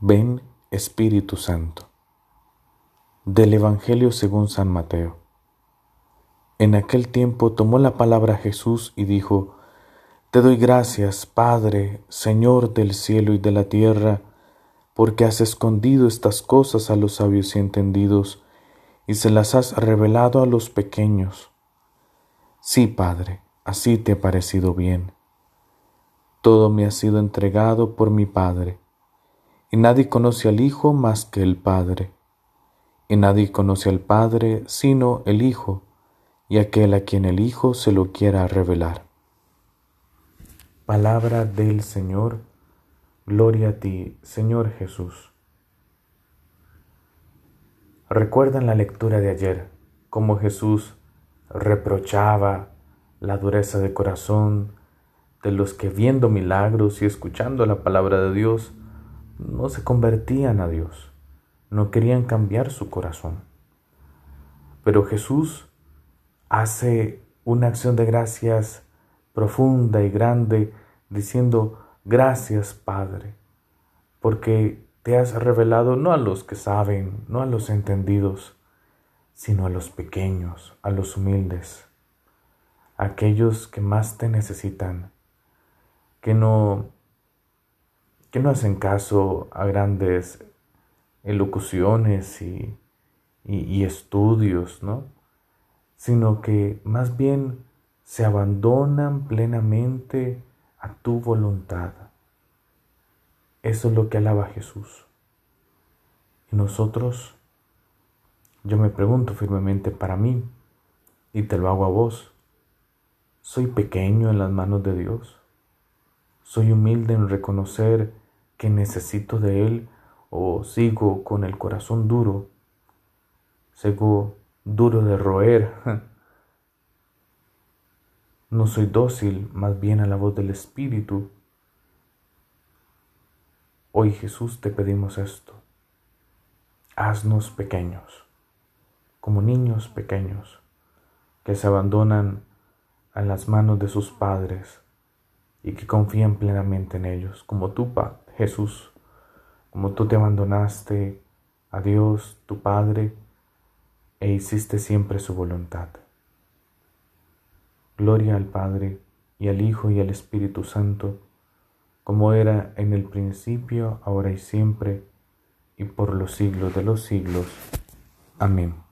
Ven Espíritu Santo. Del Evangelio según San Mateo. En aquel tiempo tomó la palabra Jesús y dijo, Te doy gracias, Padre, Señor del cielo y de la tierra, porque has escondido estas cosas a los sabios y entendidos, y se las has revelado a los pequeños. Sí, Padre, así te ha parecido bien. Todo me ha sido entregado por mi Padre y nadie conoce al Hijo más que el Padre. Y nadie conoce al Padre sino el Hijo, y aquel a quien el Hijo se lo quiera revelar. Palabra del Señor, gloria a ti, Señor Jesús. Recuerdan la lectura de ayer, cómo Jesús reprochaba la dureza de corazón de los que viendo milagros y escuchando la palabra de Dios, no se convertían a Dios, no querían cambiar su corazón. Pero Jesús hace una acción de gracias profunda y grande, diciendo, gracias Padre, porque te has revelado no a los que saben, no a los entendidos, sino a los pequeños, a los humildes, a aquellos que más te necesitan, que no que no hacen caso a grandes elocuciones y, y, estudios, ¿no? Sino que más bien se abandonan plenamente a tu voluntad. Eso es lo que alaba Jesús. Y nosotros, yo me pregunto firmemente para mí, y te lo hago a vos, ¿soy pequeño en las manos de Dios? Soy humilde en reconocer que necesito de Él o sigo con el corazón duro, sigo duro de roer. No soy dócil más bien a la voz del Espíritu. Hoy Jesús te pedimos esto. Haznos pequeños, como niños pequeños que se abandonan a las manos de sus padres y que confían plenamente en ellos, como tú, Jesús, como tú te abandonaste a Dios, tu Padre, e hiciste siempre su voluntad. Gloria al Padre, y al Hijo, y al Espíritu Santo, como era en el principio, ahora y siempre, y por los siglos de los siglos. Amén.